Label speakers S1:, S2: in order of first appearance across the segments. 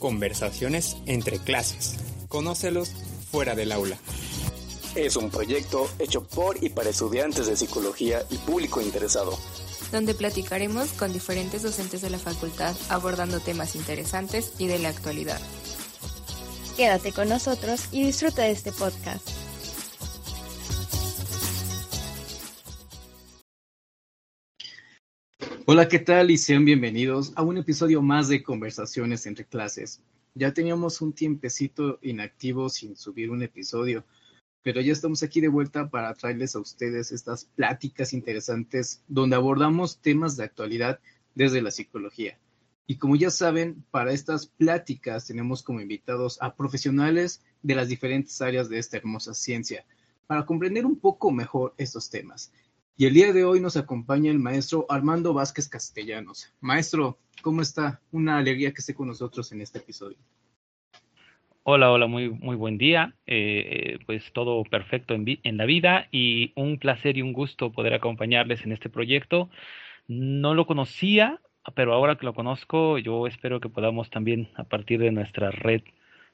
S1: Conversaciones entre clases. Conócelos fuera del aula.
S2: Es un proyecto hecho por y para estudiantes de psicología y público interesado.
S3: Donde platicaremos con diferentes docentes de la facultad abordando temas interesantes y de la actualidad.
S4: Quédate con nosotros y disfruta de este podcast.
S5: Hola, ¿qué tal? Y sean bienvenidos a un episodio más de Conversaciones entre clases. Ya teníamos un tiempecito inactivo sin subir un episodio, pero ya estamos aquí de vuelta para traerles a ustedes estas pláticas interesantes donde abordamos temas de actualidad desde la psicología. Y como ya saben, para estas pláticas tenemos como invitados a profesionales de las diferentes áreas de esta hermosa ciencia, para comprender un poco mejor estos temas. Y el día de hoy nos acompaña el maestro Armando Vázquez Castellanos. Maestro, ¿cómo está? Una alegría que esté con nosotros en este episodio.
S6: Hola, hola, muy, muy buen día. Eh, pues todo perfecto en, en, la vida y un placer y un gusto poder acompañarles en este proyecto. No lo conocía, pero ahora que lo conozco, yo espero que podamos también a partir de nuestra red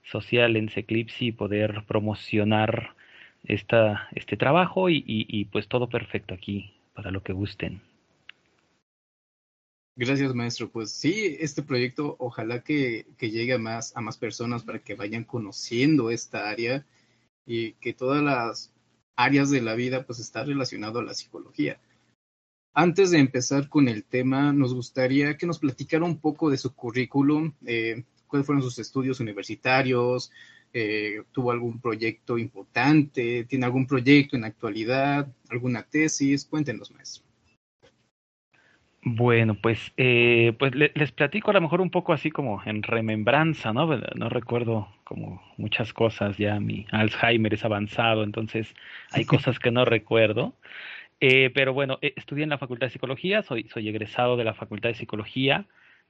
S6: social en Seclipsi poder promocionar esta, este trabajo y, pues todo perfecto aquí para lo que gusten.
S5: Gracias, maestro. Pues sí, este proyecto ojalá que, que llegue a más, a más personas para que vayan conociendo esta área y que todas las áreas de la vida pues está relacionado a la psicología. Antes de empezar con el tema, nos gustaría que nos platicara un poco de su currículum, eh, cuáles fueron sus estudios universitarios, eh, tuvo algún proyecto importante, tiene algún proyecto en actualidad, alguna tesis. Cuéntenos, maestro.
S6: Bueno, pues, eh, pues le, les platico a lo mejor un poco así como en remembranza, ¿no? No recuerdo como muchas cosas, ya mi Alzheimer es avanzado, entonces hay cosas que no recuerdo. Eh, pero bueno, estudié en la Facultad de Psicología, soy, soy egresado de la Facultad de Psicología.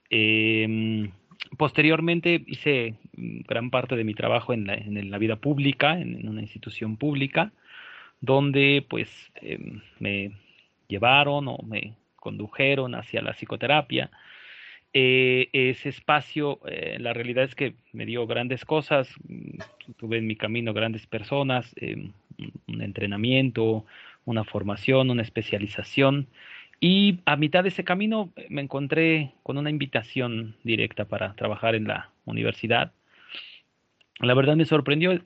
S6: Eh, posteriormente hice gran parte de mi trabajo en la, vida pública, en, una institución pública, donde pues eh, me llevaron o me condujeron hacia la psicoterapia. Eh, ese espacio, eh, la realidad es que me dio grandes cosas, tuve en mi camino grandes personas, eh, un entrenamiento, una formación, una especialización y a mitad de ese camino eh, me encontré con una invitación directa para trabajar en la universidad. La verdad me sorprendió,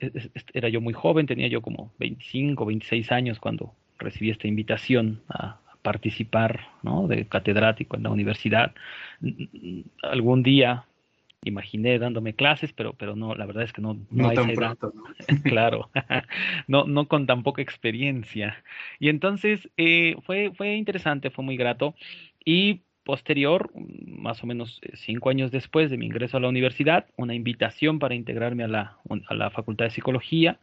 S6: era yo muy joven, tenía yo como 25, 26 años cuando recibí esta invitación a participar ¿no? de catedrático en la universidad. Algún día imaginé dándome clases, pero, pero no, la verdad es que no,
S5: no, no hay tan pronto, ¿no?
S6: claro, no, no con tan poca experiencia. Y entonces eh, fue, fue interesante, fue muy grato. Y posterior, más o menos eh, cinco años después de mi ingreso a la universidad, una invitación para integrarme a la, a la Facultad de Psicología,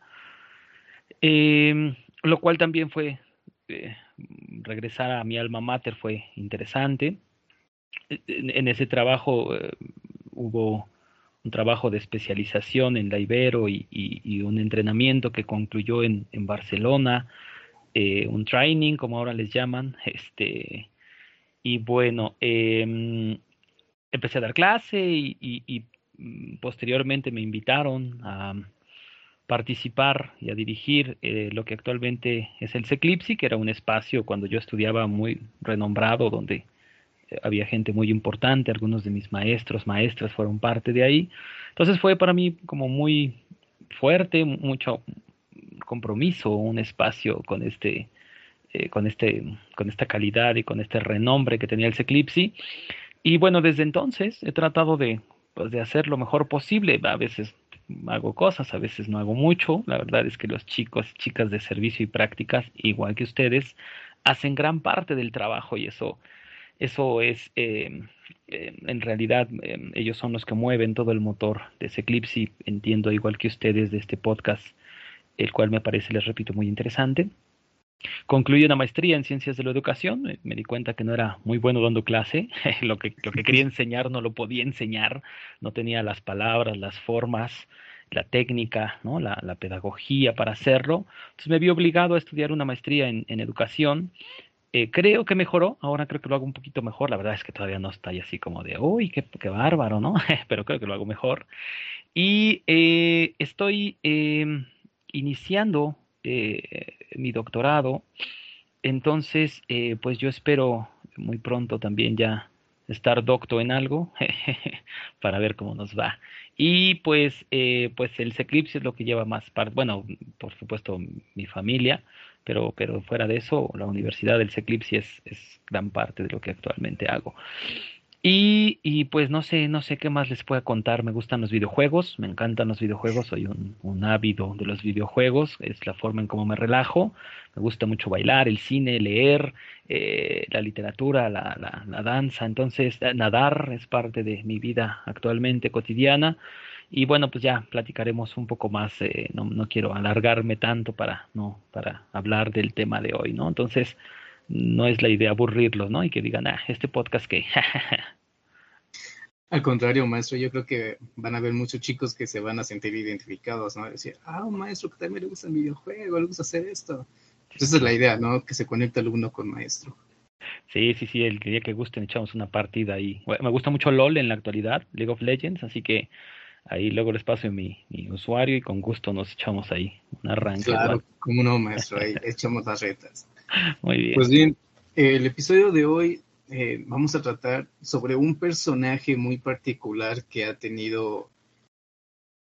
S6: eh, lo cual también fue, eh, regresar a mi alma mater fue interesante. En, en ese trabajo hubo un trabajo de especialización en la Ibero y, un entrenamiento que concluyó en, Barcelona, eh, un training, como ahora les llaman, este, y bueno, eh, empecé a dar clase y, y, posteriormente me invitaron a participar y a dirigir eh, lo que actualmente es el Seclipsi, que era un espacio cuando yo estudiaba muy renombrado, donde había gente muy importante, algunos de mis maestros, maestras fueron parte de ahí. Entonces fue para mí como muy fuerte, mucho compromiso, un espacio con este, eh, con este, con esta calidad y con este renombre que tenía el Seclipsi. Y bueno, desde entonces he tratado de, pues, de hacer lo mejor posible. A veces hago cosas, a veces no hago mucho. La verdad es que los chicos, chicas de servicio y prácticas, igual que ustedes, hacen gran parte del trabajo y eso eso es, eh, eh, en realidad, eh, ellos son los que mueven todo el motor de ese Eclipse y entiendo, igual que ustedes, de este podcast, el cual me parece, les repito, muy interesante. Concluí una maestría en ciencias de la educación. Me di cuenta que no era muy bueno dando clase. lo, que, lo que quería enseñar no lo podía enseñar. No tenía las palabras, las formas, la técnica, ¿no? la, la pedagogía para hacerlo. Entonces me vi obligado a estudiar una maestría en, en educación Eh, creo que mejoró, ahora creo que lo hago un poquito mejor. La verdad es que todavía no está así como de, uy, qué, qué bárbaro, ¿no? Pero creo que lo hago mejor. Y eh, estoy em, iniciando eh, mi doctorado, entonces, pues yo espero muy pronto también ya estar docto en algo para ver cómo nos va. Y pues, pues el Eclipse es lo que lleva más parte, bueno, por supuesto mi familia, pero, pero fuera de eso, la Universidad del Eclipse es, es gran parte de lo que actualmente hago. Y, y, pues no sé, no sé qué más les pueda contar. Me gustan los videojuegos, me encantan los videojuegos, soy un, un ávido de los videojuegos, es la forma en cómo me relajo. Me gusta mucho bailar, el cine, leer, eh, la literatura, la, la, la, danza. Entonces, nadar es parte de mi vida actualmente cotidiana. Y bueno, pues ya platicaremos un poco más, eh, no, no, quiero alargarme tanto para, no, para hablar del tema de hoy, ¿no? Entonces, no es la idea aburrirlos, ¿no? Y que digan, ah, este podcast que...
S5: Al contrario, maestro, yo creo que van a haber muchos chicos que se van a sentir identificados, ¿no? Decir, ah, un maestro que también le gusta el videojuego, le gusta hacer esto. Esa es la idea, ¿no? Que se conecta alumno con maestro.
S6: Sí, sí, sí, el día que gusten echamos una partida ahí. Me gusta mucho LOL en la actualidad, League of Legends, así que ahí luego les paso mi, mi usuario y con gusto nos echamos ahí un arranque.
S5: Claro, como no, maestro, ahí echamos las retas.
S6: Muy bien.
S5: Pues bien, el episodio de hoy eh, vamos a tratar sobre un personaje muy particular que ha tenido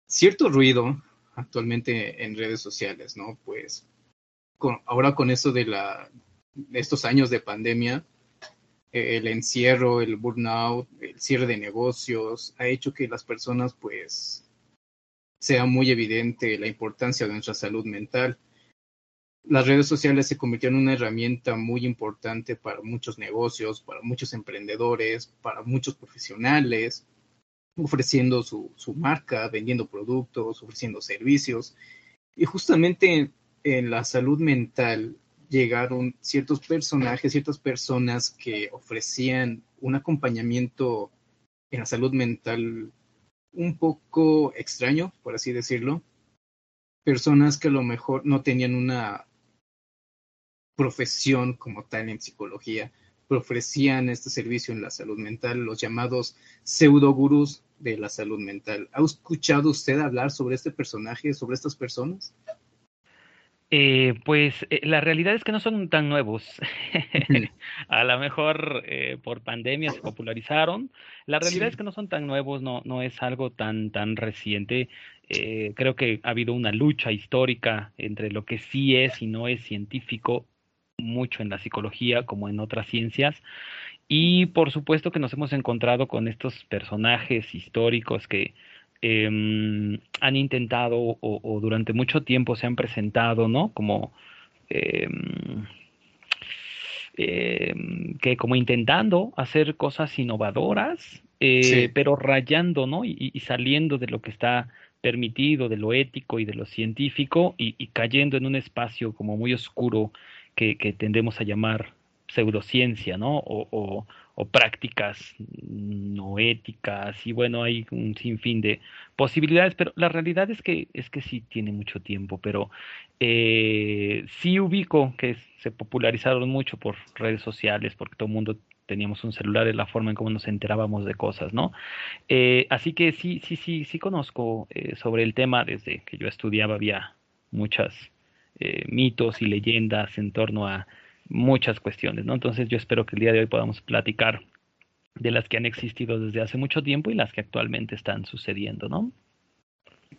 S5: cierto ruido actualmente en redes sociales, ¿no? Pues con, ahora con eso de, la, de estos años de pandemia, el encierro, el burnout, el cierre de negocios, ha hecho que las personas pues sea muy evidente la importancia de nuestra salud mental. Las redes sociales se convirtieron en una herramienta muy importante para muchos negocios, para muchos emprendedores, para muchos profesionales, ofreciendo su, su marca, vendiendo productos, ofreciendo servicios. Y justamente en la salud mental llegaron ciertos personajes, ciertas personas que ofrecían un acompañamiento en la salud mental un poco extraño, por así decirlo. Personas que a lo mejor no tenían una profesión como tal en psicología, pero ofrecían este servicio en la salud mental, los llamados pseudogurús de la salud mental. ¿Ha escuchado usted hablar sobre este personaje, sobre estas personas?
S6: Eh, pues eh, la realidad es que no son tan nuevos. a lo mejor eh, por pandemia se popularizaron. La realidad sí. es que no son tan nuevos, no, no es algo tan, tan reciente. Eh, creo que ha habido una lucha histórica entre lo que sí es y no es científico, mucho en la psicología como en otras ciencias. Y por supuesto que nos hemos encontrado con estos personajes históricos que, eh, han intentado o, o, durante mucho tiempo se han presentado, ¿no? Como eh, eh, que como intentando hacer cosas innovadoras, sí. pero rayando, ¿no? Y, y, saliendo de lo que está permitido, de lo ético y de lo científico, y, y cayendo en un espacio como muy oscuro que, que tendemos a llamar pseudociencia, ¿no? O, o, o, prácticas no éticas y bueno, hay un sinfín de posibilidades, pero la realidad es que es que sí tiene mucho tiempo, pero eh, sí ubico que se popularizaron mucho por redes sociales, porque todo el mundo teníamos un celular, es la forma en cómo nos enterábamos de cosas, ¿no? Eh, así que sí, sí, sí, sí conozco eh, sobre el tema desde que yo estudiaba, había muchas mitos y leyendas en torno a muchas cuestiones, ¿no? Entonces yo espero que el día de hoy podamos platicar de las que han existido desde hace mucho tiempo y las que actualmente están sucediendo, ¿no?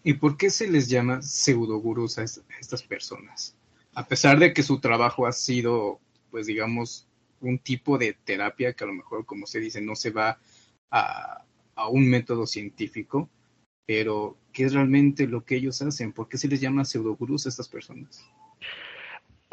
S5: ¿Y por qué se les llama pseudogurús a estas personas? A pesar de que su trabajo ha sido, pues digamos, un tipo de terapia que a lo mejor, como se dice, no se va a, a un método científico, pero ¿qué es realmente lo que ellos hacen? ¿Por qué se les llama pseudogurús a estas personas?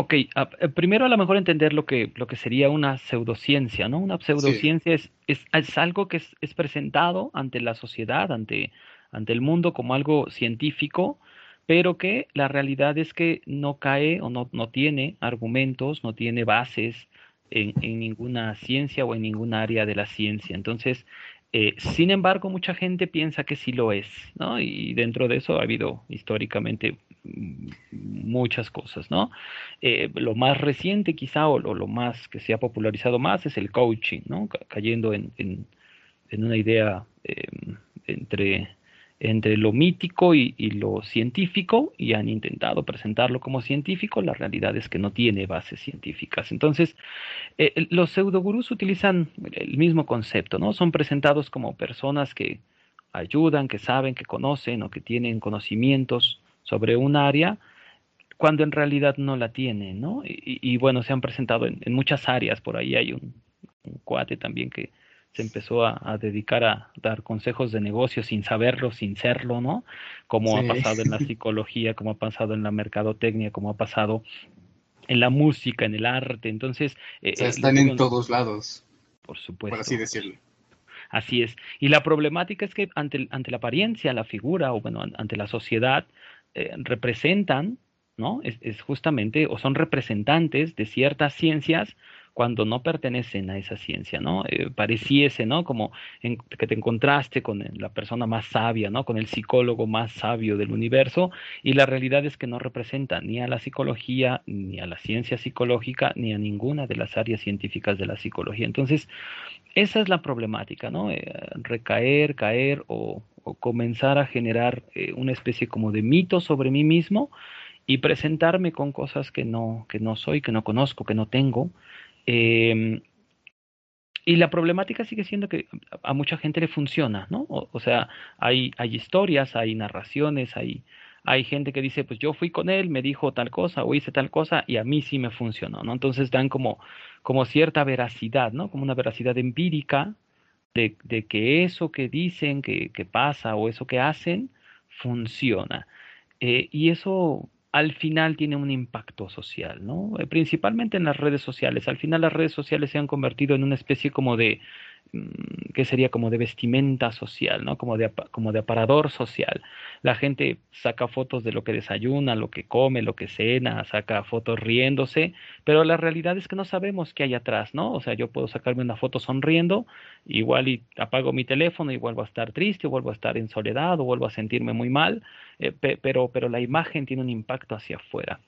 S6: Ok, uh, primero a lo mejor entender lo que, lo que sería una pseudociencia, ¿no? Una pseudociencia sí. es, es, es, algo que es, es, presentado ante la sociedad, ante, ante el mundo como algo científico, pero que la realidad es que no cae o no, no tiene argumentos, no tiene bases en, en, ninguna ciencia o en ninguna área de la ciencia. Entonces, Eh, sin embargo, mucha gente piensa que sí lo es, ¿no? Y dentro de eso ha habido históricamente mm, muchas cosas, ¿no? Eh, lo más reciente quizá o lo, más que se ha popularizado más es el coaching, ¿no? cayendo en, en, una idea em, entre entre lo mítico y, lo científico y han intentado presentarlo como científico, la realidad es que no tiene bases científicas. Entonces, eh, los pseudogurús utilizan el mismo concepto, ¿no? Son presentados como personas que ayudan, que saben, que conocen o que tienen conocimientos sobre un área, cuando en realidad no la tienen, ¿no? Y, bueno, se han presentado en, muchas áreas, por ahí hay un cuate también que se empezó a, dedicar a dar consejos de negocio sin saberlo, sin serlo, ¿no? Como ha pasado en la psicología, como ha pasado en la mercadotecnia, como ha pasado en la música, en el arte. Entonces...
S5: Eh, eh, están en todos lados.
S6: Por supuesto.
S5: Por así decirlo.
S6: Así es. Y la problemática es que ante, ante la apariencia, la figura, o bueno, ante la sociedad, eh, representan, ¿no? Es, es justamente, o son representantes de ciertas ciencias cuando no pertenecen a esa ciencia, ¿no? Eh, pareciese, ¿no? Como que te encontraste con la persona más sabia, ¿no? Con el psicólogo más sabio del universo y la realidad es que no representa ni a la psicología, ni a la ciencia psicológica, ni a ninguna de las áreas científicas de la psicología. Entonces, esa es la problemática, ¿no? Eh, recaer, caer o, comenzar a generar eh, una especie como de mito sobre mí mismo y presentarme con cosas que no, que no soy, que no conozco, que no tengo, Em, y la problemática sigue siendo que a mucha gente le funciona, ¿no? O, sea, hay, hay historias, hay narraciones, hay, hay gente que dice, pues yo fui con él, me dijo tal cosa o hice tal cosa y a mí sí me funcionó, ¿no? Entonces dan como, como cierta veracidad, ¿no? Como una veracidad empírica de, de que eso que dicen que, que, pasa o eso que hacen funciona. Eh, y eso al final tiene un impacto social, ¿no? Eh, principalmente en las redes sociales. Al final las redes sociales se han convertido en una especie como de, que sería como de vestimenta social, ¿no? Como de, como de aparador social. La gente saca fotos de lo que desayuna, lo que come, lo que cena, saca fotos riéndose, pero la realidad es que no sabemos qué hay atrás, ¿no? O sea, yo puedo sacarme una foto sonriendo, igual y apago mi teléfono y vuelvo a estar triste, o vuelvo a estar en soledad, o vuelvo a sentirme muy mal, eh, pero, pero la imagen tiene un impacto hacia afuera.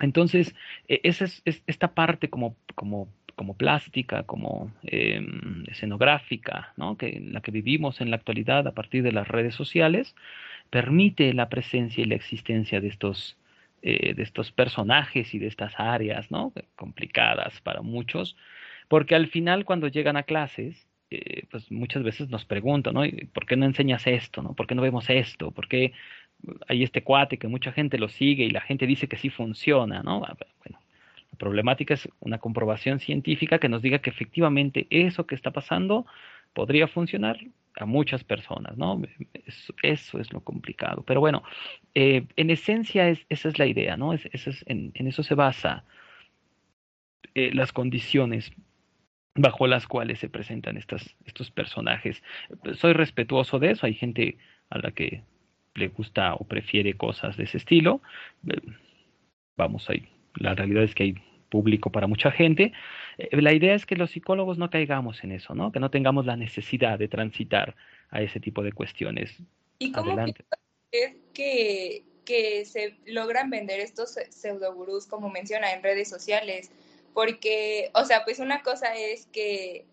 S6: Entonces, e, esa es, esta parte como, como como plástica, como em, escenográfica, ¿no? que la que vivimos en la actualidad a partir de las redes sociales, permite la presencia y la existencia de estos, eh, de estos personajes y de estas áreas ¿no? complicadas para muchos, porque al final cuando llegan a clases, eh, pues muchas veces nos preguntan, ¿no? ¿por qué no enseñas esto? ¿no? ¿Por qué no vemos esto? ¿Por qué hay este cuate que mucha gente lo sigue y la gente dice que sí funciona? ¿no? Problemática es una comprobación científica que nos diga que efectivamente eso que está pasando podría funcionar a muchas personas, ¿no? Eso, es lo complicado. Pero bueno, eh, en esencia es, esa es la idea, ¿no? Es, en, eso se basa eh, las condiciones bajo las cuales se presentan estas, estos personajes. Soy respetuoso de eso, hay gente a la que le gusta o prefiere cosas de ese estilo. Vamos ahí. La realidad es que hay público para mucha gente. Eh, la idea es que los psicólogos no caigamos en eso, ¿no? Que no tengamos la necesidad de transitar a ese tipo de cuestiones.
S3: ¿Y cómo es que, que se logran vender estos pseudogurús, como menciona, en redes sociales? Porque, o sea, pues una cosa es que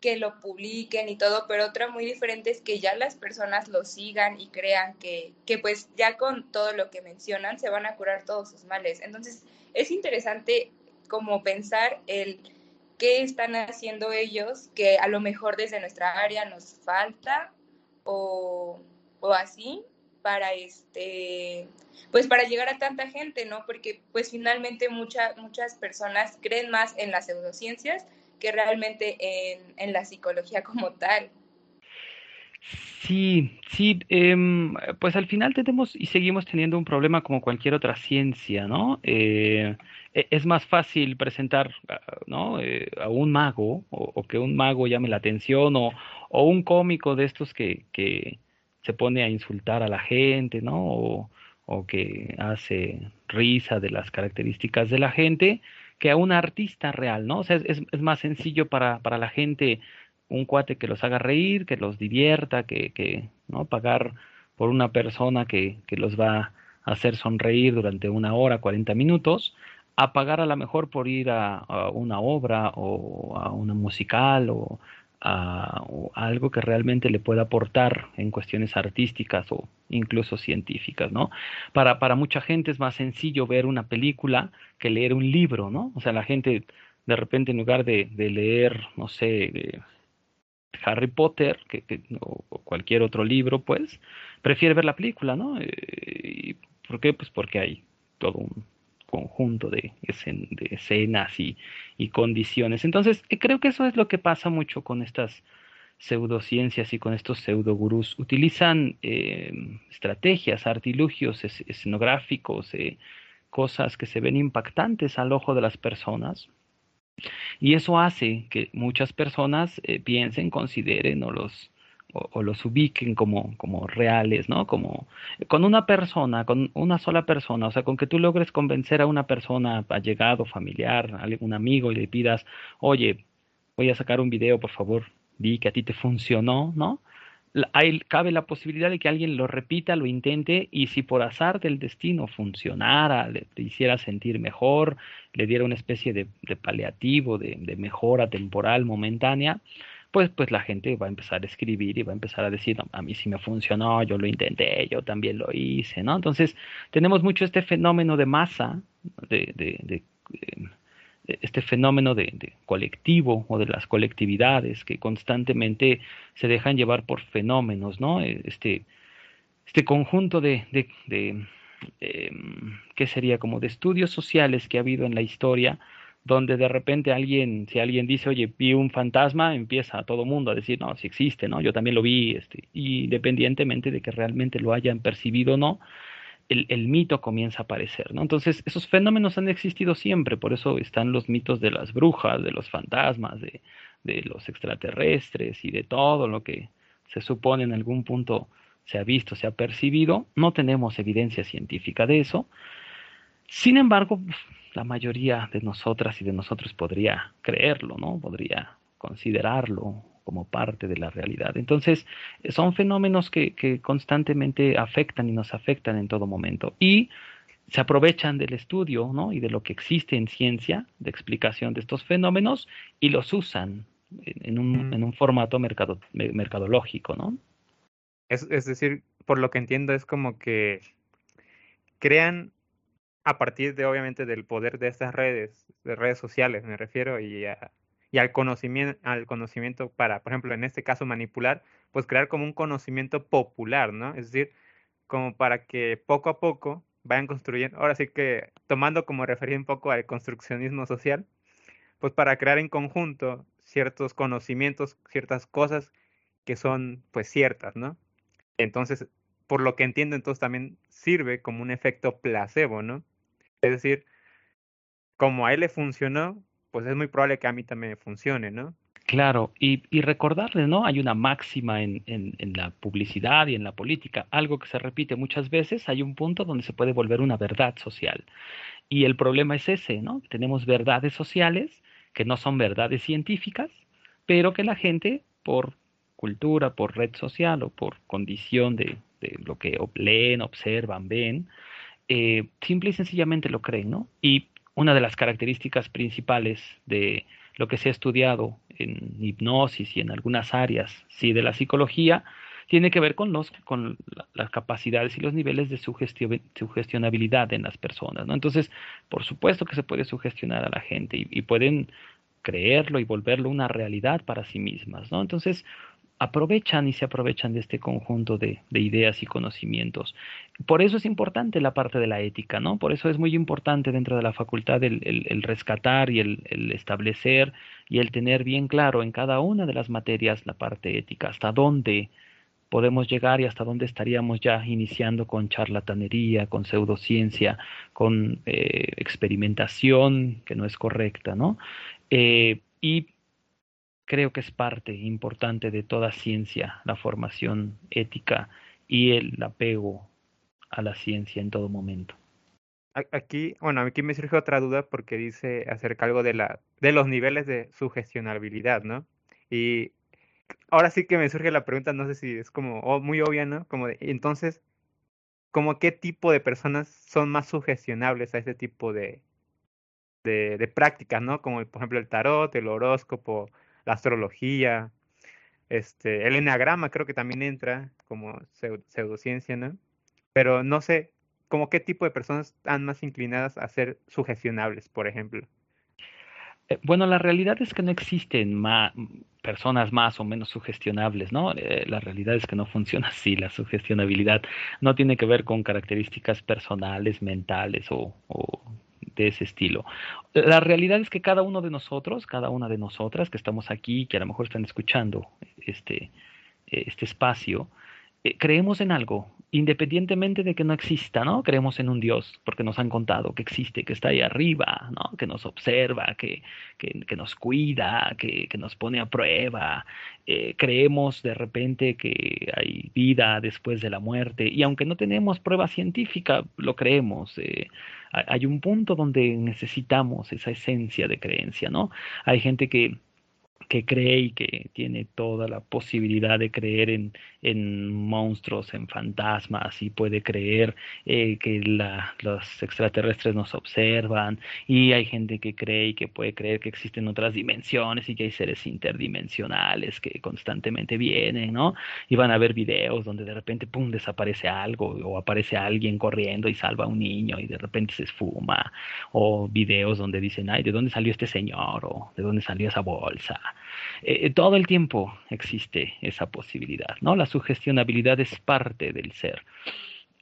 S3: que lo publiquen y todo, pero otra muy diferente es que ya las personas lo sigan y crean que, que pues ya con todo lo que mencionan se van a curar todos sus males. Entonces, es interesante como pensar el qué están haciendo ellos que a lo mejor desde nuestra área nos falta o, o así para este pues para llegar a tanta gente, ¿no? Porque pues finalmente muchas muchas personas creen más en las pseudociencias que realmente en, en la psicología como tal.
S6: Sí, sí, em, pues al final tenemos y seguimos teniendo un problema como cualquier otra ciencia, ¿no? Eh, e, es más fácil presentar, ah, ¿no? Eh, a un mago o, que un mago llame la atención o, o un cómico de estos que, que, se pone a insultar a la gente, ¿no? O, o que hace risa de las características de la gente que a un artista real, ¿no? O sea, es, más sencillo para, para la gente un cuate que los haga reír, que los divierta, que, que ¿no? Pagar por una persona que, que los va a hacer sonreír durante una hora, 40 minutos, a pagar a lo mejor por ir a, una obra o a una musical o a, algo que realmente le pueda aportar en cuestiones artísticas o incluso científicas, ¿no? Para, para mucha gente es más sencillo ver una película que leer un libro, ¿no? O sea, la gente de repente en lugar de, leer, no sé, Harry Potter o, cualquier otro libro, pues, prefiere ver la película, ¿no? Eh, ¿Por qué? Pues porque hay todo un conjunto de, escenas y, condiciones. Entonces, eh, creo que eso es lo que pasa mucho con estas pseudociencias y con estos pseudogurús. Utilizan eh, estrategias, artilugios escenográficos, eh, cosas que se ven impactantes al ojo de las personas. Y eso hace que muchas personas piensen, consideren o los o, los ubiquen como, como reales, ¿no? Como con una persona, con una sola persona, o sea, con que tú logres convencer a una persona allegado, familiar, algún amigo y le pidas, oye, voy a sacar un video, por favor, di que a ti te funcionó, ¿no? Hay, cabe la posibilidad de que alguien lo repita, lo intente y si por azar del destino funcionara, le, hiciera sentir mejor, le diera una especie de, paliativo, de, de mejora temporal momentánea, pues, pues la gente va a empezar a escribir y va a empezar a decir, a mí sí me funcionó, yo lo intenté, yo también lo hice, ¿no? Entonces, tenemos mucho este fenómeno de masa, de, de, em, este fenómeno de, colectivo o de las colectividades que constantemente se dejan llevar por fenómenos, ¿no? E, este, este conjunto de, de, em, ¿qué sería? Como de estudios sociales que ha habido en la historia, donde de repente alguien, si alguien dice, oye, vi un fantasma, empieza todo mundo a decir, no, si existe, ¿no? Yo también lo vi, este, y independientemente de que realmente lo hayan percibido o no, el, el, mito comienza a aparecer, ¿no? Entonces, esos fenómenos han existido siempre, por eso están los mitos de las brujas, de los fantasmas, de, de los extraterrestres y de todo lo que se supone en algún punto se ha visto, se ha percibido. No tenemos evidencia científica de eso. Sin embargo, la mayoría de nosotras y de nosotros podría creerlo, ¿no? Podría considerarlo como parte de la realidad. Entonces, son fenómenos que, que constantemente afectan y nos afectan en todo momento. Y se aprovechan del estudio ¿no? y de lo que existe en ciencia de explicación de estos fenómenos y los usan en un, en un formato mercado, mercadológico, ¿no?
S7: Es, es, decir, por lo que entiendo, es como que crean a partir de obviamente del poder de estas redes, de redes sociales me refiero, y, y al, conocimiento, al conocimiento para, por ejemplo, en este caso manipular, pues crear como un conocimiento popular, ¿no? Es decir, como para que poco a poco vayan construyendo, ahora sí que tomando como referencia un poco al construccionismo social, pues para crear en conjunto ciertos conocimientos, ciertas cosas que son pues ciertas, ¿no? Entonces, por lo que entiendo, entonces también sirve como un efecto placebo, ¿no? Es decir, como a él le funcionó, pues es muy probable que a mí también funcione, ¿no?
S6: Claro, y, y recordarles, ¿no? Hay una máxima en, la publicidad y en la política, algo que se repite muchas veces, hay un punto donde se puede volver una verdad social. Y el problema es ese, ¿no? Tenemos verdades sociales que no son verdades científicas, pero que la gente, por cultura, por red social o por condición de, de lo que leen, observan, ven, eh, simple y sencillamente lo creen, ¿no? Y una de las características principales de lo que se ha estudiado en hipnosis y en algunas áreas, sí, de la psicología, tiene que ver con, los, con las capacidades y los niveles de sugestionabilidad en las personas, ¿no? Entonces, por supuesto que se puede sugestionar a la gente y, y pueden creerlo y volverlo una realidad para sí mismas, ¿no? Entonces, aprovechan y se aprovechan de este conjunto de, ideas y conocimientos. Por eso es importante la parte de la ética, ¿no? Por eso es muy importante dentro de la facultad el, rescatar y el, el, establecer y el tener bien claro en cada una de las materias la parte ética, hasta dónde podemos llegar y hasta dónde estaríamos ya iniciando con charlatanería, con pseudociencia, con eh, experimentación que no es correcta, ¿no? Eh, y creo que es parte importante de toda ciencia, la formación ética y el apego a la ciencia en todo momento.
S7: Aquí, bueno, aquí me surge otra duda porque dice acerca algo de, la, de los niveles de sugestionabilidad, ¿no? Y ahora sí que me surge la pregunta, no sé si es como muy obvia, ¿no? Como entonces, ¿como qué tipo de personas son más sugestionables a ese tipo de, de, de prácticas, ¿no? Como por ejemplo el tarot, el horóscopo, la astrología, este, el enagrama creo que también entra como pseudociencia, ¿no? Pero no sé, como qué tipo de personas están más inclinadas a ser sugestionables, por ejemplo.
S6: Eh, bueno, la realidad es que no existen personas más o menos sugestionables, ¿no? Eh, la realidad es que no funciona así. La sugestionabilidad no tiene que ver con características personales, mentales o, de ese estilo. La realidad es que cada uno de nosotros, cada una de nosotras que estamos aquí, que a lo mejor están escuchando este, este espacio, creemos en algo, independientemente de que no exista, ¿no? Creemos en un Dios, porque nos han contado que existe, que está ahí arriba, ¿no? Que nos observa, que, que, nos cuida, que, que, nos pone a prueba. Eh, creemos de repente que hay vida después de la muerte, y aunque no tenemos prueba científica, lo creemos. Eh, hay un punto donde necesitamos esa esencia de creencia, ¿no? Hay gente que que cree y que tiene toda la posibilidad de creer en, en monstruos, en fantasmas, y puede creer eh, que la, los extraterrestres nos observan, y hay gente que cree y que puede creer que existen otras dimensiones y que hay seres interdimensionales que constantemente vienen, ¿no? Y van a ver videos donde de repente, ¡pum!, desaparece algo, o aparece alguien corriendo y salva a un niño y de repente se esfuma, o videos donde dicen, ay, ¿de dónde salió este señor? o ¿de dónde salió esa bolsa? Eh, eh, todo el tiempo existe esa posibilidad, ¿no? La sugestionabilidad es parte del ser.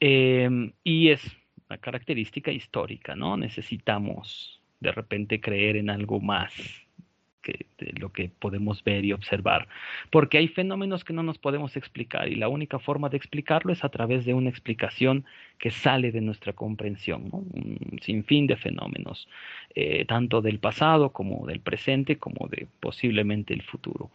S6: Em, y es una característica histórica, ¿no? Necesitamos de repente creer en algo más de lo que podemos ver y observar, porque hay fenómenos que no nos podemos explicar y la única forma de explicarlo es a través de una explicación que sale de nuestra comprensión, un sinfín de fenómenos, eh, tanto del pasado como del presente, como de posiblemente el futuro.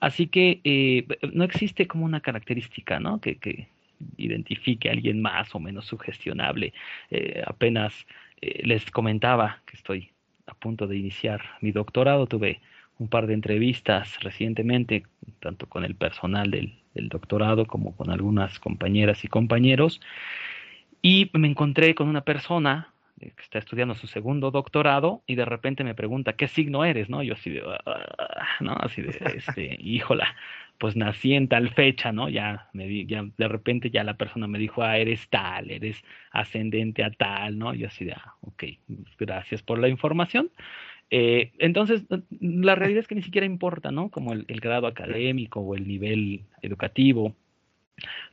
S6: Así que eh, no existe como una característica ¿no? que, que identifique a alguien más o menos sugestionable. Eh, apenas les comentaba que estoy a punto de iniciar mi doctorado, tuve un par de entrevistas recientemente, tanto con el personal del, doctorado como con algunas compañeras y compañeros, y me encontré con una persona que está estudiando su segundo doctorado y de repente me pregunta, ¿qué signo eres? ¿No? Yo así de, ah", ¿no? Así de, este, híjola, pues nací en tal fecha, ¿no? Ya, me ya de repente ya la persona me dijo, ah, eres tal, eres ascendente a tal, ¿no? Yo así de, ah, ok, gracias por la información. Eh, entonces, la realidad es que ni siquiera importa, ¿no? Como el, grado académico o el nivel educativo.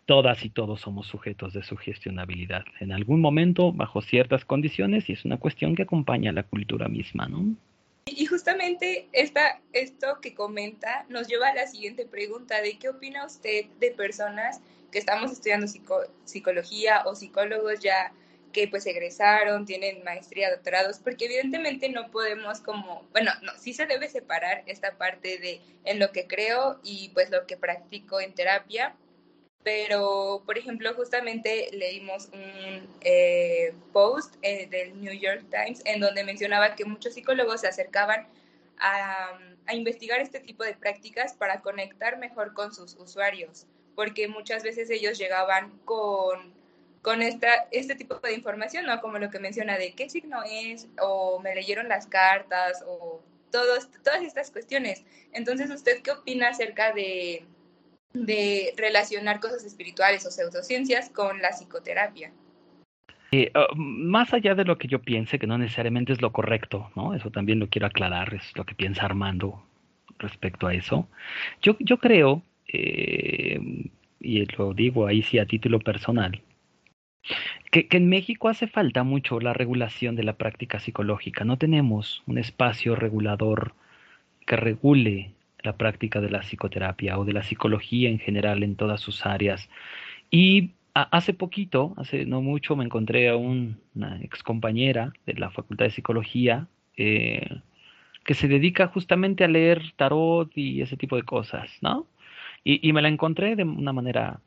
S6: Todas y todos somos sujetos de sugestionabilidad en algún momento, bajo ciertas condiciones, y es una cuestión que acompaña a la cultura misma, ¿no?
S3: Y justamente esta, esto que comenta nos lleva a la siguiente pregunta de qué opina usted de personas que estamos estudiando psicología o psicólogos ya que pues egresaron, tienen maestría, doctorados, porque evidentemente no podemos como, bueno, no, sí se debe separar esta parte de en lo que creo y pues lo que practico en terapia, pero por ejemplo justamente leímos un eh, post eh, del New York Times en donde mencionaba que muchos psicólogos se acercaban a, a investigar este tipo de prácticas para conectar mejor con sus usuarios, porque muchas veces ellos llegaban con con esta, este tipo de información, ¿no? Como lo que menciona de qué signo es, o me leyeron las cartas, o todos, todas estas cuestiones. Entonces, ¿usted qué opina acerca de, de relacionar cosas espirituales o pseudociencias con la psicoterapia?
S6: Oh, más allá de lo que yo piense, que no necesariamente es lo correcto, ¿no? Eso también lo quiero aclarar, es lo que piensa Armando respecto a eso. Yo, yo creo, eh, y lo digo ahí sí a título personal, que, en México hace falta mucho la regulación de la práctica psicológica. No tenemos un espacio regulador que regule la práctica de la psicoterapia o de la psicología en general en todas sus áreas. Y hace poquito, hace no mucho, me encontré a una ex compañera de la Facultad de Psicología eh, que se dedica justamente a leer tarot y ese tipo de cosas, ¿no? y me la encontré de una manera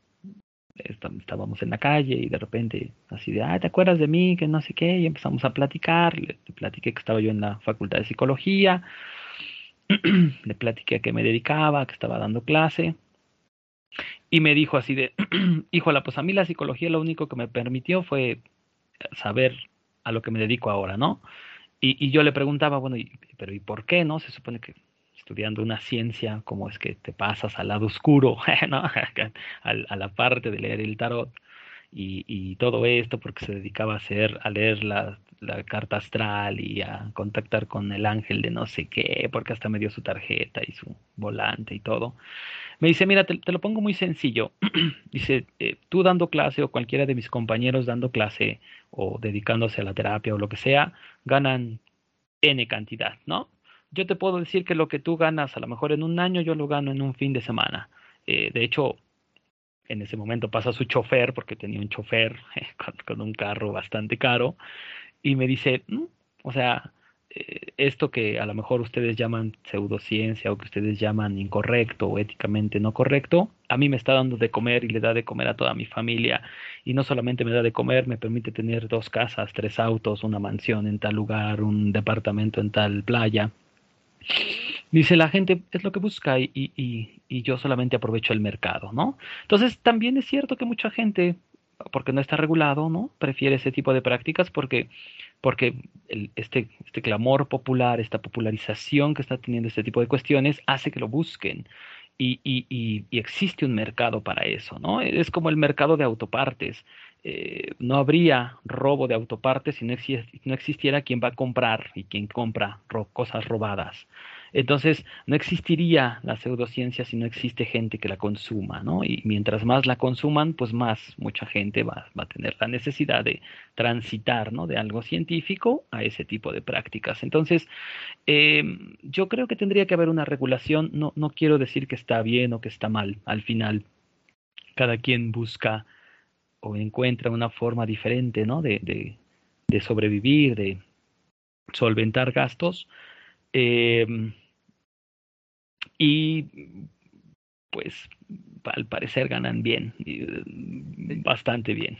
S6: estábamos en la calle y de repente así de, ah, ¿te acuerdas de mí? Que no sé qué, y empezamos a platicar, le, platiqué que estaba yo en la facultad de psicología le platiqué a qué me dedicaba, que estaba dando clase. Y me dijo así de, híjola, pues a mí la psicología lo único que me permitió fue saber a lo que me dedico ahora, ¿no? Y, y yo le preguntaba, bueno, pero ¿y por qué, no? Se supone que estudiando una ciencia, ¿cómo es que te pasas al lado oscuro, ¿no? a, la parte de leer el tarot y, y, todo esto porque se dedicaba a hacer, a leer la, la, carta astral y a contactar con el ángel de no sé qué, porque hasta me dio su tarjeta y su volante y todo. Me dice, mira, te, lo pongo muy sencillo. dice, eh, tú dando clase o cualquiera de mis compañeros dando clase o dedicándose a la terapia o lo que sea, ganan N cantidad, ¿no? Yo te puedo decir que lo que tú ganas a lo mejor en un año, yo lo gano en un fin de semana. Eh, de hecho, en ese momento pasa su chofer, porque tenía un chofer con, un carro bastante caro, y me dice, mm, o sea, eh, esto que a lo mejor ustedes llaman pseudociencia o que ustedes llaman incorrecto o éticamente no correcto, a mí me está dando de comer y le da de comer a toda mi familia. Y no solamente me da de comer, me permite tener dos casas, tres autos, una mansión en tal lugar, un departamento en tal playa. Dice la gente es lo que busca y, y, y, yo solamente aprovecho el mercado, ¿no? Entonces también es cierto que mucha gente, porque no está regulado, ¿no? Prefiere ese tipo de prácticas porque, porque este, este clamor popular, esta popularización que está teniendo este tipo de cuestiones hace que lo busquen. Y, y, y, existe un mercado para eso, ¿no? Es como el mercado de autopartes. Eh, no habría robo de autopartes si no, existiera quien va a comprar y quien compra cosas robadas. Entonces, no existiría la pseudociencia si no existe gente que la consuma, ¿no? Y mientras más la consuman, pues más mucha gente va, a tener la necesidad de transitar, ¿no? De algo científico a ese tipo de prácticas. Entonces, em, yo creo que tendría que haber una regulación. No, no quiero decir que está bien o que está mal. Al final, cada quien busca o encuentra una forma diferente, ¿no? De, de, de sobrevivir, de solventar gastos. Eh, y pues al parecer ganan bien, bastante bien.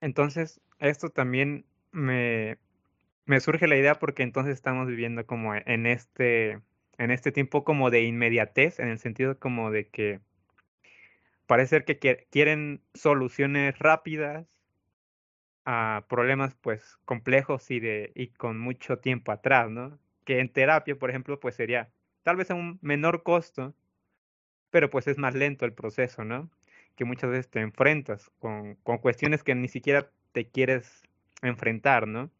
S7: Entonces, esto también me, me surge la idea porque entonces estamos viviendo como en este, en este tiempo como de inmediatez, en el sentido como de que parece que quieren soluciones rápidas a problemas pues complejos y de y con mucho tiempo atrás, ¿no? Que en terapia, por ejemplo, pues sería tal vez a un menor costo, pero pues es más lento el proceso, ¿no? Que muchas veces te enfrentas con, con cuestiones que ni siquiera te quieres enfrentar, ¿no?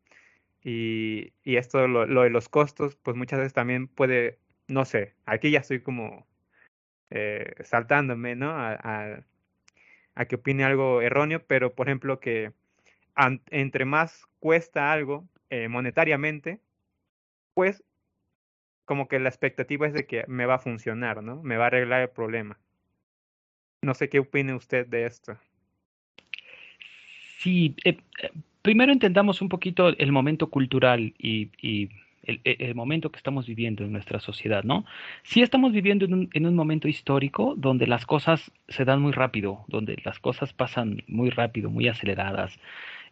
S7: Y, y esto, lo, lo, de los costos, pues muchas veces también puede, no sé, aquí ya estoy como eh, saltándome, ¿no? A, a, que opine algo erróneo, pero por ejemplo que entre más cuesta algo eh, monetariamente, pues como que la expectativa es de que me va a funcionar, ¿no? Me va a arreglar el problema. No sé qué opine usted de esto.
S6: Sí, eh, primero entendamos un poquito el momento cultural y, y el, e, el, momento que estamos viviendo en nuestra sociedad, ¿no? Sí estamos viviendo en un, en un momento histórico donde las cosas se dan muy rápido, donde las cosas pasan muy rápido, muy aceleradas.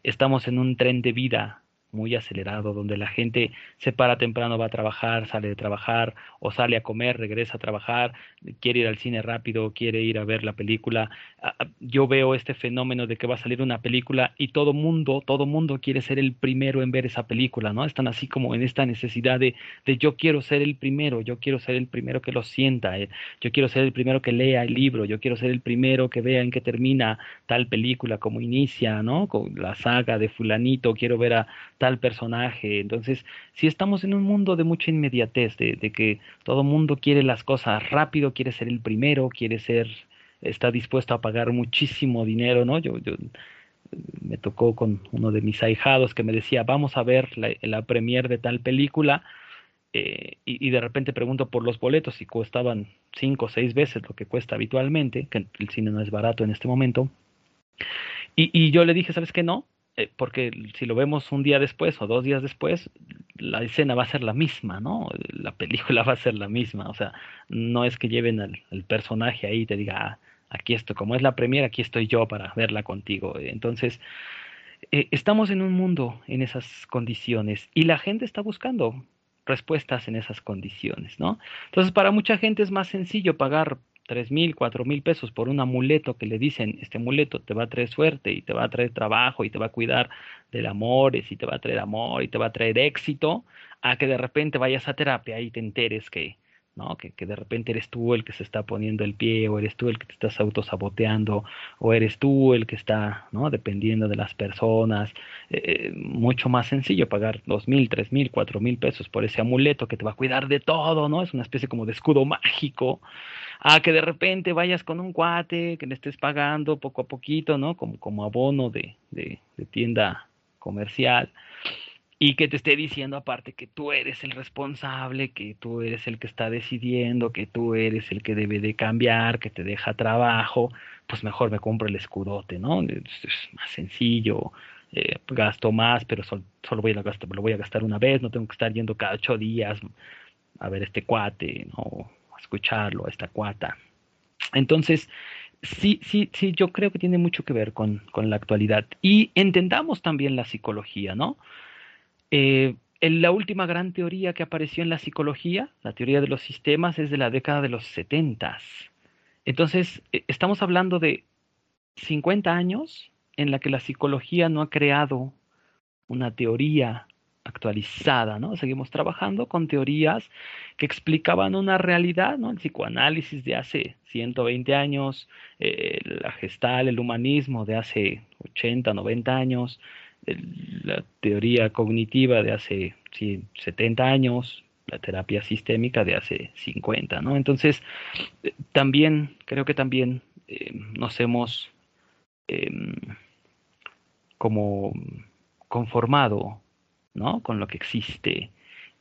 S6: Estamos en un tren de vida muy acelerado, donde la gente se para temprano, va a trabajar, sale de trabajar, o sale a comer, regresa a trabajar, quiere ir al cine rápido, quiere ir a ver la película. Ah, ah, yo veo este fenómeno de que va a salir una película y todo mundo, todo mundo quiere ser el primero en ver esa película, ¿no? Están así como en esta necesidad de, de yo quiero ser el primero, yo quiero ser el primero que lo sienta, eh, yo quiero ser el primero que lea el libro, yo quiero ser el primero que vea en qué termina tal película, cómo inicia, ¿no? Con la saga de fulanito, quiero ver a tal personaje. Entonces, si estamos en un mundo de mucha inmediatez, de, que todo mundo quiere las cosas rápido, quiere ser el primero, quiere ser, está dispuesto a pagar muchísimo dinero, ¿no? Yo, yo me tocó con uno de mis ahijados que me decía, vamos a ver la, la premier de tal película. Eh, y, y, de repente pregunto por los boletos y costaban cinco o seis veces lo que cuesta habitualmente, que el cine no es barato en este momento. Y, y yo le dije, ¿sabes qué? No, eh, porque si lo vemos un día después o dos días después, la escena va a ser la misma, ¿no? La película va a ser la misma, o sea, no es que lleven al, personaje ahí y te diga, ah, aquí estoy, como es la premiera, aquí estoy yo para verla contigo. Entonces, eh, estamos en un mundo en esas condiciones y la gente está buscando respuestas en esas condiciones, ¿no? Entonces, para mucha gente es más sencillo pagar tres mil, cuatro mil pesos por un amuleto que le dicen, este amuleto te va a traer suerte y te va a traer trabajo y te va a cuidar del amor y te va a traer amor y te va a traer éxito, a que de repente vayas a terapia y te enteres que, ¿no? Que, que, de repente eres tú el que se está poniendo el pie, o eres tú el que te estás autosaboteando, o eres tú el que está, ¿no? Dependiendo de las personas. Eh, mucho más sencillo pagar dos mil, tres mil, cuatro mil pesos por ese amuleto que te va a cuidar de todo, ¿no? Es una especie como de escudo mágico. A que de repente vayas con un cuate, que le estés pagando poco a poquito, ¿no? Como, como abono de, de, de tienda comercial y que te esté diciendo aparte que tú eres el responsable, que tú eres el que está decidiendo, que tú eres el que debe de cambiar, que te deja trabajo, pues mejor me compro el escudote, ¿no? Es, más sencillo, eh, gasto más, pero solo voy a gastar, lo voy a gastar una vez, no tengo que estar yendo cada ocho días a ver este cuate, ¿no? A escucharlo, a esta cuata. Entonces, sí, sí, sí, yo creo que tiene mucho que ver con, con la actualidad. Y entendamos también la psicología, ¿no? Eh, la última gran teoría que apareció en la psicología, la teoría de los sistemas, es de la década de los 70. Entonces, eh, estamos hablando de 50 años en la que la psicología no ha creado una teoría actualizada, ¿no? Seguimos trabajando con teorías que explicaban una realidad, ¿no? El psicoanálisis de hace 120 años, eh, la gestal, el humanismo de hace 80, 90 años, la teoría cognitiva de hace 70 años, la terapia sistémica de hace 50, ¿no? Entonces, eh, también, creo que también eh, nos hemos em, como conformado, ¿no? Con lo que existe.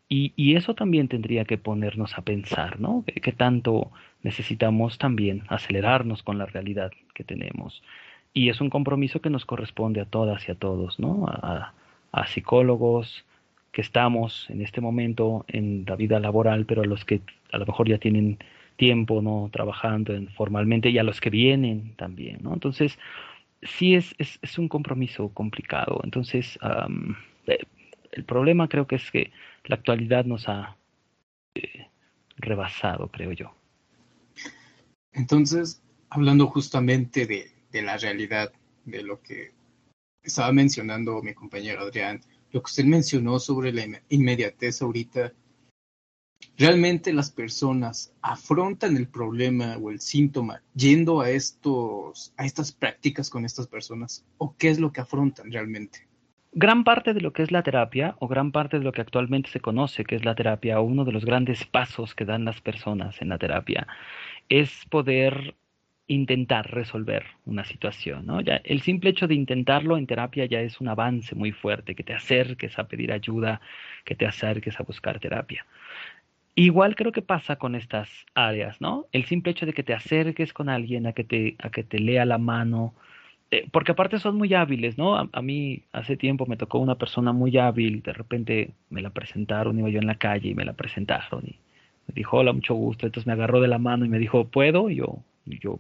S6: Y, y, eso también tendría que ponernos a pensar, ¿no? Que tanto necesitamos también acelerarnos con la realidad que tenemos y es un compromiso que nos corresponde a todas y a todos, ¿no? A, psicólogos que estamos en este momento en la vida laboral, pero a los que a lo mejor ya tienen tiempo, ¿no? Trabajando en, formalmente y a los que vienen también, ¿no? Entonces, sí es, es, es un compromiso complicado. Entonces, eh, el problema creo que es que la actualidad nos ha eh, rebasado, creo yo.
S5: Entonces, hablando justamente de, de la realidad, de lo que estaba mencionando mi compañero Adrián, lo que usted mencionó sobre la inmediatez ahorita, ¿realmente las personas afrontan el problema o el síntoma yendo a, estos, a estas prácticas con estas personas? ¿O qué es lo que afrontan realmente?
S6: Gran parte de lo que es la terapia, o gran parte de lo que actualmente se conoce que es la terapia, uno de los grandes pasos que dan las personas en la terapia, es poder intentar resolver una situación, ¿no? Ya el simple hecho de intentarlo en terapia ya es un avance muy fuerte, que te acerques a pedir ayuda, que te acerques a buscar terapia. Igual creo que pasa con estas áreas, ¿no? El simple hecho de que te acerques con alguien a que te, a que te lea la mano, eh, porque aparte son muy hábiles, ¿no? A, mí hace tiempo me tocó una persona muy hábil, de repente me la presentaron, iba yo en la calle y me la presentaron y me dijo, hola, mucho gusto, entonces me agarró de la mano y me dijo, ¿puedo? Yo, y yo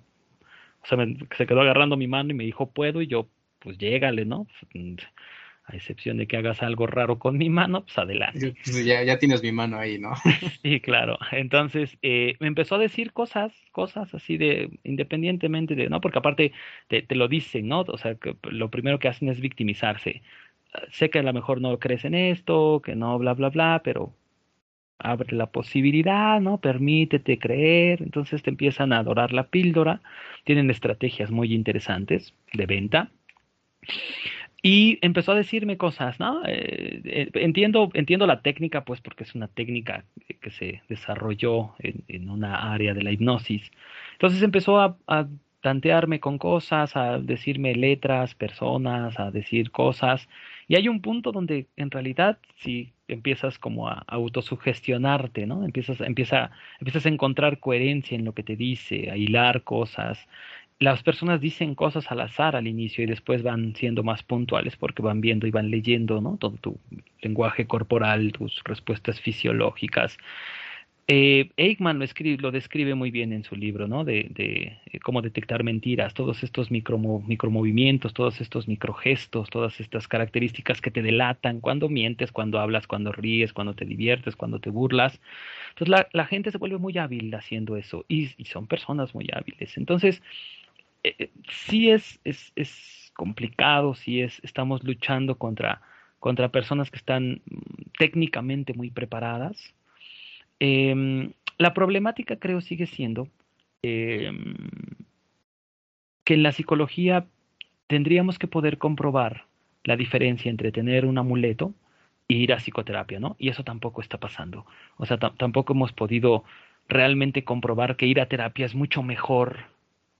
S6: se quedó agarrando mi mano y me dijo, puedo, y yo, pues llégale, ¿no? Pues, a excepción de que hagas algo raro con mi mano, pues adelante.
S5: Pues ya, ya tienes mi mano ahí, ¿no?
S6: sí, claro. Entonces, eh, me empezó a decir cosas, cosas así de, independientemente de, ¿no? Porque aparte te, te lo dicen, ¿no? O sea, que lo primero que hacen es victimizarse. Sé que a lo mejor no crees en esto, que no, bla, bla, bla, pero abre la posibilidad, ¿no? Permítete creer, entonces te empiezan a adorar la píldora, tienen estrategias muy interesantes de venta. Y empezó a decirme cosas, ¿no? Eh, eh, entiendo, entiendo la técnica, pues, porque es una técnica que se desarrolló en, una área de la hipnosis. Entonces empezó a, a tantearme con cosas, a decirme letras, personas, a decir cosas. Y hay un punto donde en realidad si empiezas como a autosugestionarte, ¿no? Empiezas, empieza, empiezas a encontrar coherencia en lo que te dice, a hilar cosas. Las personas dicen cosas al azar al inicio y después van siendo más puntuales porque van viendo y van leyendo, ¿no? Todo tu lenguaje corporal, tus respuestas fisiológicas. Eh, Eichmann lo, escribe, lo describe muy bien en su libro, ¿no? De, de eh, cómo detectar mentiras, todos estos micro, micromovimientos, todos estos microgestos, todas estas características que te delatan cuando mientes, cuando hablas, cuando ríes, cuando te diviertes, cuando te burlas. Entonces la, gente se vuelve muy hábil haciendo eso y, son personas muy hábiles. Entonces, eh, sí es complicado, sí es, estamos luchando contra, contra personas que están mm, técnicamente muy preparadas Em, la problemática creo sigue siendo em, que en la psicología tendríamos que poder comprobar la diferencia entre tener un amuleto e ir a psicoterapia, ¿no? Y eso tampoco está pasando. O sea, tampoco hemos podido realmente comprobar que ir a terapia es mucho mejor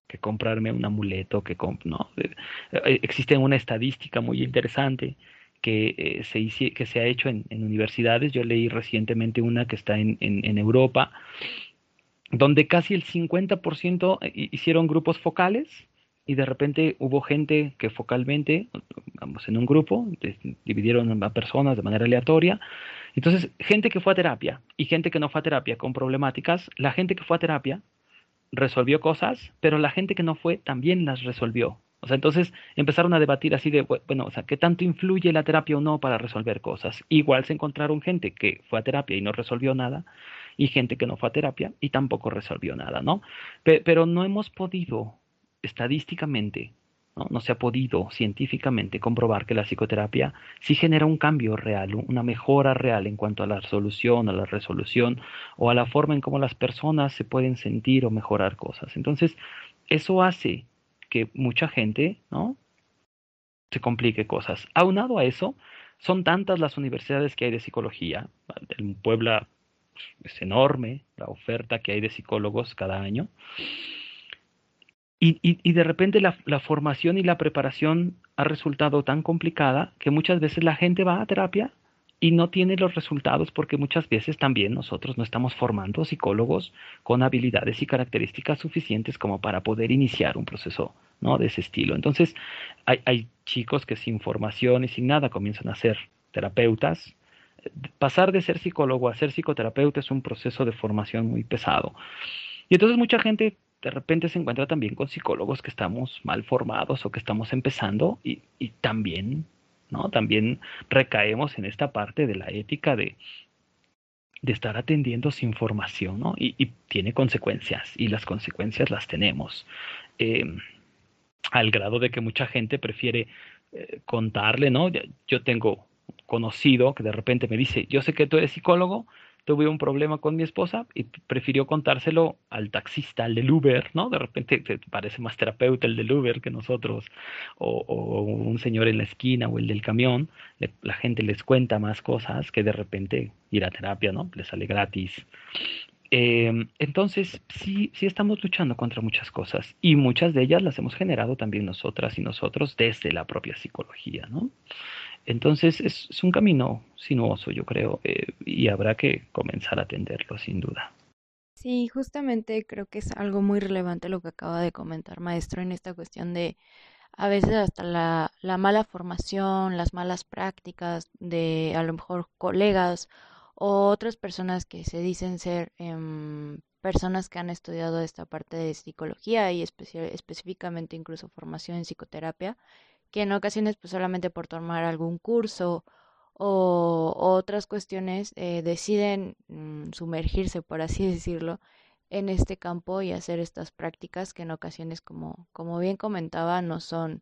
S6: que comprarme un amuleto. Eh, eh, existe una estadística muy interesante que, eh, se, que se ha hecho en, universidades. Yo leí recientemente una que está en, en, Europa, donde casi el 50% hicieron grupos focales y de repente hubo gente que focalmente, vamos, en un grupo, dividieron a personas de manera aleatoria. Entonces, gente que fue a terapia y gente que no fue a terapia con problemáticas, la gente que fue a terapia resolvió cosas, pero la gente que no fue también las resolvió. O sea, entonces empezaron a debatir así de, bueno, o sea, ¿qué tanto influye la terapia o no para resolver cosas? Igual se encontraron gente que fue a terapia y no resolvió nada, y gente que no fue a terapia y tampoco resolvió nada, ¿no? pero no hemos podido, estadísticamente, ¿no? no se ha podido científicamente comprobar que la psicoterapia sí genera un cambio real, una mejora real en cuanto a la solución, a la resolución o a la forma en cómo las personas se pueden sentir o mejorar cosas. Entonces, eso hace que mucha gente, ¿no? Se complique cosas. Aunado a eso, son tantas las universidades que hay de psicología. En Puebla es enorme la oferta que hay de psicólogos cada año. Y, y, de repente la, la, formación y la preparación ha resultado tan complicada que muchas veces la gente va a terapia y no tiene los resultados porque muchas veces también nosotros no estamos formando psicólogos con habilidades y características suficientes como para poder iniciar un proceso ¿no? de ese estilo. Entonces, hay, hay chicos que sin formación y sin nada comienzan a ser terapeutas. Pasar de ser psicólogo a ser psicoterapeuta es un proceso de formación muy pesado. Y entonces mucha gente de repente se encuentra también con psicólogos que estamos mal formados o que estamos empezando y, y también ¿no? También recaemos en esta parte de la ética de, de estar atendiendo sin formación, ¿no? Y, tiene consecuencias, y las consecuencias las tenemos. Em, al grado de que mucha gente prefiere eh, contarle, ¿no? Yo tengo conocido que de repente me dice, yo sé que tú eres psicólogo, tuve un problema con mi esposa y prefirió contárselo al taxista, al del Uber, ¿no? De repente te parece más terapeuta el del Uber que nosotros, o, un señor en la esquina o el del camión, la gente les cuenta más cosas que de repente ir a terapia, ¿no? Les sale gratis. Em, entonces, sí, sí estamos luchando contra muchas cosas y muchas de ellas las hemos generado también nosotras y nosotros desde la propia psicología, ¿no? Entonces es, un camino sinuoso, yo creo, eh, y habrá que comenzar a atenderlo, sin duda.
S4: Sí, justamente creo que es algo muy relevante lo que acaba de comentar, maestro, en esta cuestión de a veces hasta la, la mala formación, las malas prácticas de a lo mejor colegas o otras personas que se dicen ser em, personas que han estudiado esta parte de psicología y específicamente incluso formación en psicoterapia que en ocasiones pues solamente por tomar algún curso o, otras cuestiones eh, deciden mm, sumergirse, por así decirlo, en este campo y hacer estas prácticas que en ocasiones, como, como bien comentaba, no son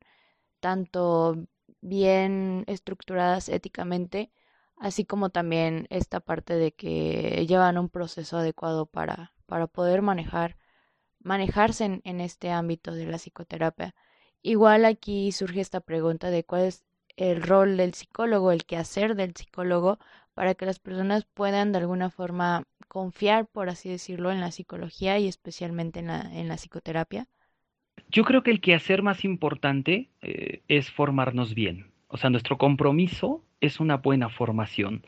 S4: tanto bien estructuradas éticamente, así como también esta parte de que llevan un proceso adecuado para, para poder manejar, manejarse en, en este ámbito de la psicoterapia. Igual aquí surge esta pregunta de cuál es el rol del psicólogo, el quehacer del psicólogo, para que las personas puedan de alguna forma confiar, por así decirlo, en la psicología y especialmente en la, en la psicoterapia?
S6: Yo creo que el quehacer más importante eh, es formarnos bien. O sea, nuestro compromiso es una buena formación.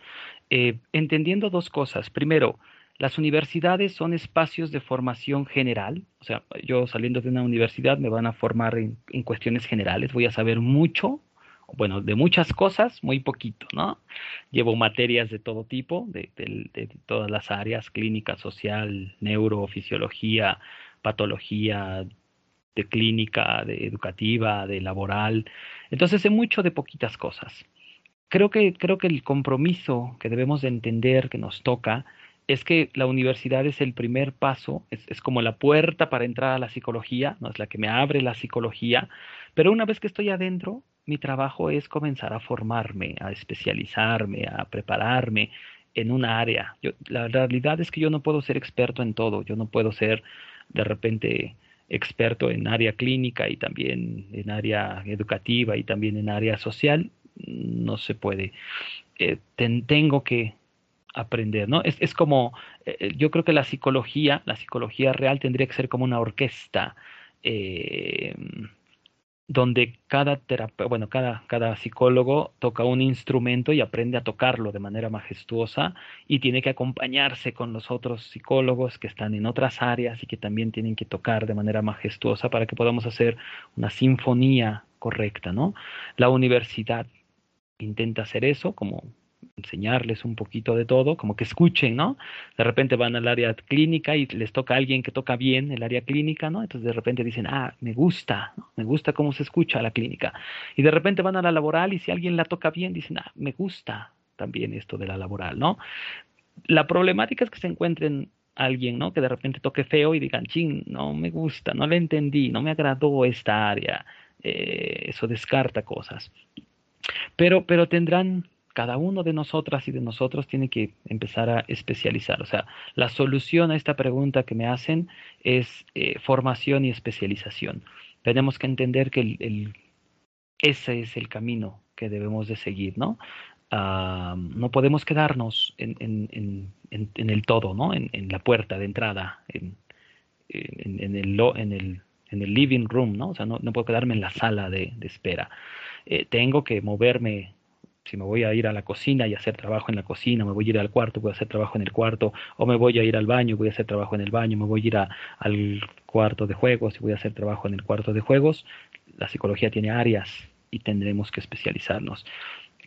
S6: Eh, entendiendo dos cosas. Primero, las universidades son espacios de formación general, o sea, yo saliendo de una universidad me van a formar en, cuestiones generales, voy a saber mucho bueno, de muchas cosas, muy poquito, ¿no? Llevo materias de todo tipo, de, todas las áreas, clínica, social, neurofisiología, patología, de clínica, de educativa, de laboral. Entonces, sé mucho de poquitas cosas. Creo que, creo que el compromiso que debemos de entender que nos toca es que la universidad es el primer paso, es, es, como la puerta para entrar a la psicología, no es la que me abre la psicología, pero una vez que estoy adentro, mi trabajo es comenzar a formarme, a especializarme, a prepararme en un área. Yo, la realidad es que yo no puedo ser experto en todo, yo no puedo ser de repente experto en área clínica y también en área educativa y también en área social, no se puede. Eh, tengo que aprender, ¿no? Es, es como, eh, yo creo que la psicología, la psicología real tendría que ser como una orquesta. Eh, donde cada bueno, cada, cada psicólogo toca un instrumento y aprende a tocarlo de manera majestuosa y tiene que acompañarse con los otros psicólogos que están en otras áreas y que también tienen que tocar de manera majestuosa para que podamos hacer una sinfonía correcta, ¿no? La universidad intenta hacer eso como enseñarles un poquito de todo, como que escuchen, ¿no? De repente van al área clínica y les toca a alguien que toca bien el área clínica, ¿no? Entonces de repente dicen, ah, me gusta, me gusta cómo se escucha la clínica. Y de repente van a la laboral y si alguien la toca bien, dicen, ah, me gusta también esto de la laboral, ¿no? La problemática es que se encuentren alguien, ¿no? Que de repente toque feo y digan, ching, no me gusta, no le entendí, no me agradó esta área. Eh, eso descarta cosas. Pero, pero tendrán cada uno de nosotras y de nosotros tiene que empezar a especializar. O sea, la solución a esta pregunta que me hacen es eh, formación y especialización. Tenemos que entender que el, ese es el camino que debemos de seguir, ¿no? No podemos quedarnos en, en, en, en, el todo, ¿no? En, la puerta de entrada, en, el, en, el, en el living room, ¿no? O sea, no, no puedo quedarme en la sala de, de espera. Eh, tengo que moverme si me voy a ir a la cocina y hacer trabajo en la cocina, me voy a ir al cuarto, voy a hacer trabajo en el cuarto, o me voy a ir al baño, voy a hacer trabajo en el baño, me voy a ir al cuarto de juegos y voy a hacer trabajo en el cuarto de juegos. La psicología tiene áreas y tendremos que especializarnos.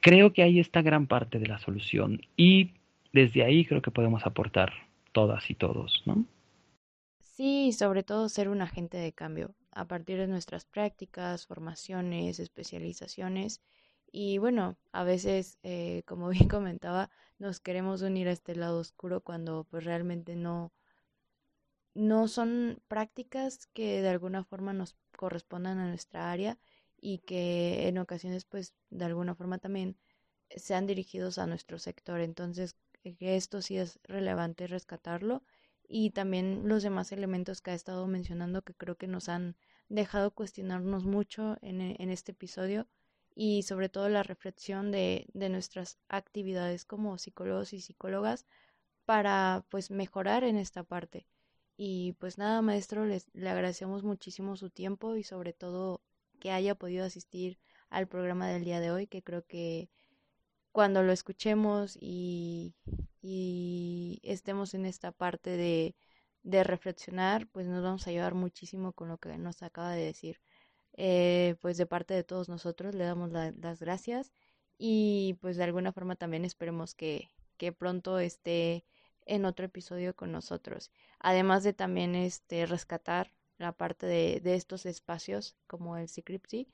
S6: Creo que ahí está gran parte de la solución y desde ahí creo que podemos aportar todas y todos, ¿no?
S4: Sí, sobre todo ser un agente de cambio a partir de nuestras prácticas, formaciones, especializaciones y bueno, a veces, eh, como bien comentaba, nos queremos unir a este lado oscuro cuando pues realmente no, no son prácticas que de alguna forma nos correspondan a nuestra área y que en ocasiones pues de alguna forma también sean dirigidos a nuestro sector. Entonces, eh, esto sí es relevante rescatarlo y también los demás elementos que ha estado mencionando que creo que nos han dejado cuestionarnos mucho en, en este episodio y sobre todo la reflexión de, de nuestras actividades como psicólogos y psicólogas para pues mejorar en esta parte. Y pues nada, maestro, les, le agradecemos muchísimo su tiempo y sobre todo que haya podido asistir al programa del día de hoy, que creo que cuando lo escuchemos y, y estemos en esta parte de, de reflexionar, pues nos vamos a ayudar muchísimo con lo que nos acaba de decir. Eh, pues de parte de todos nosotros le damos las gracias y pues de alguna forma también esperemos que, pronto esté en otro episodio con nosotros. Además de también este rescatar la parte de, estos espacios como el Secripsy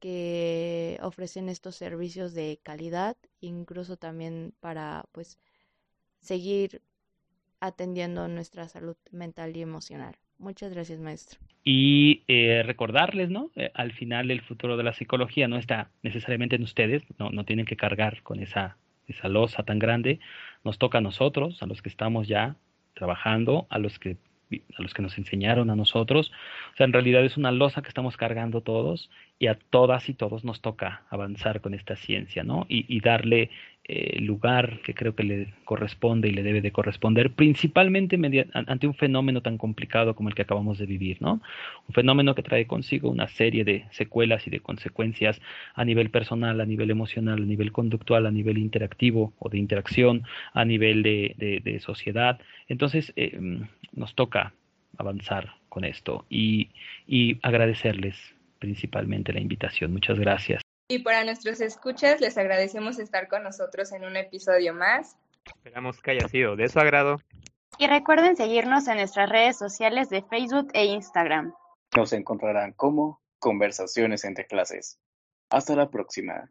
S4: que ofrecen estos servicios de calidad, incluso también para pues seguir atendiendo nuestra salud mental y emocional. Muchas gracias, maestro.
S6: Y eh, recordarles, ¿no? Eh, al final el futuro de la psicología no está necesariamente en ustedes, no, no tienen que cargar con esa, esa losa tan grande. Nos toca a nosotros, a los que estamos ya trabajando, a los que a los que nos enseñaron a nosotros. O sea, en realidad es una losa que estamos cargando todos y a todas y todos nos toca avanzar con esta ciencia, ¿no? Y, y darle eh, lugar que creo que le corresponde y le debe de corresponder, principalmente ante un fenómeno tan complicado como el que acabamos de vivir, ¿no? Un fenómeno que trae consigo una serie de secuelas y de consecuencias a nivel personal, a nivel emocional, a nivel conductual, a nivel interactivo o de interacción, a nivel de, de, sociedad. Entonces, eh, nos toca avanzar con esto y, y agradecerles principalmente la invitación. Muchas gracias.
S3: Y para nuestros escuchas, les agradecemos estar con nosotros en un episodio más.
S7: Esperamos que haya sido de su agrado.
S8: Y recuerden seguirnos en nuestras redes sociales de Facebook e Instagram.
S5: Nos encontrarán como Conversaciones entre clases. Hasta la próxima.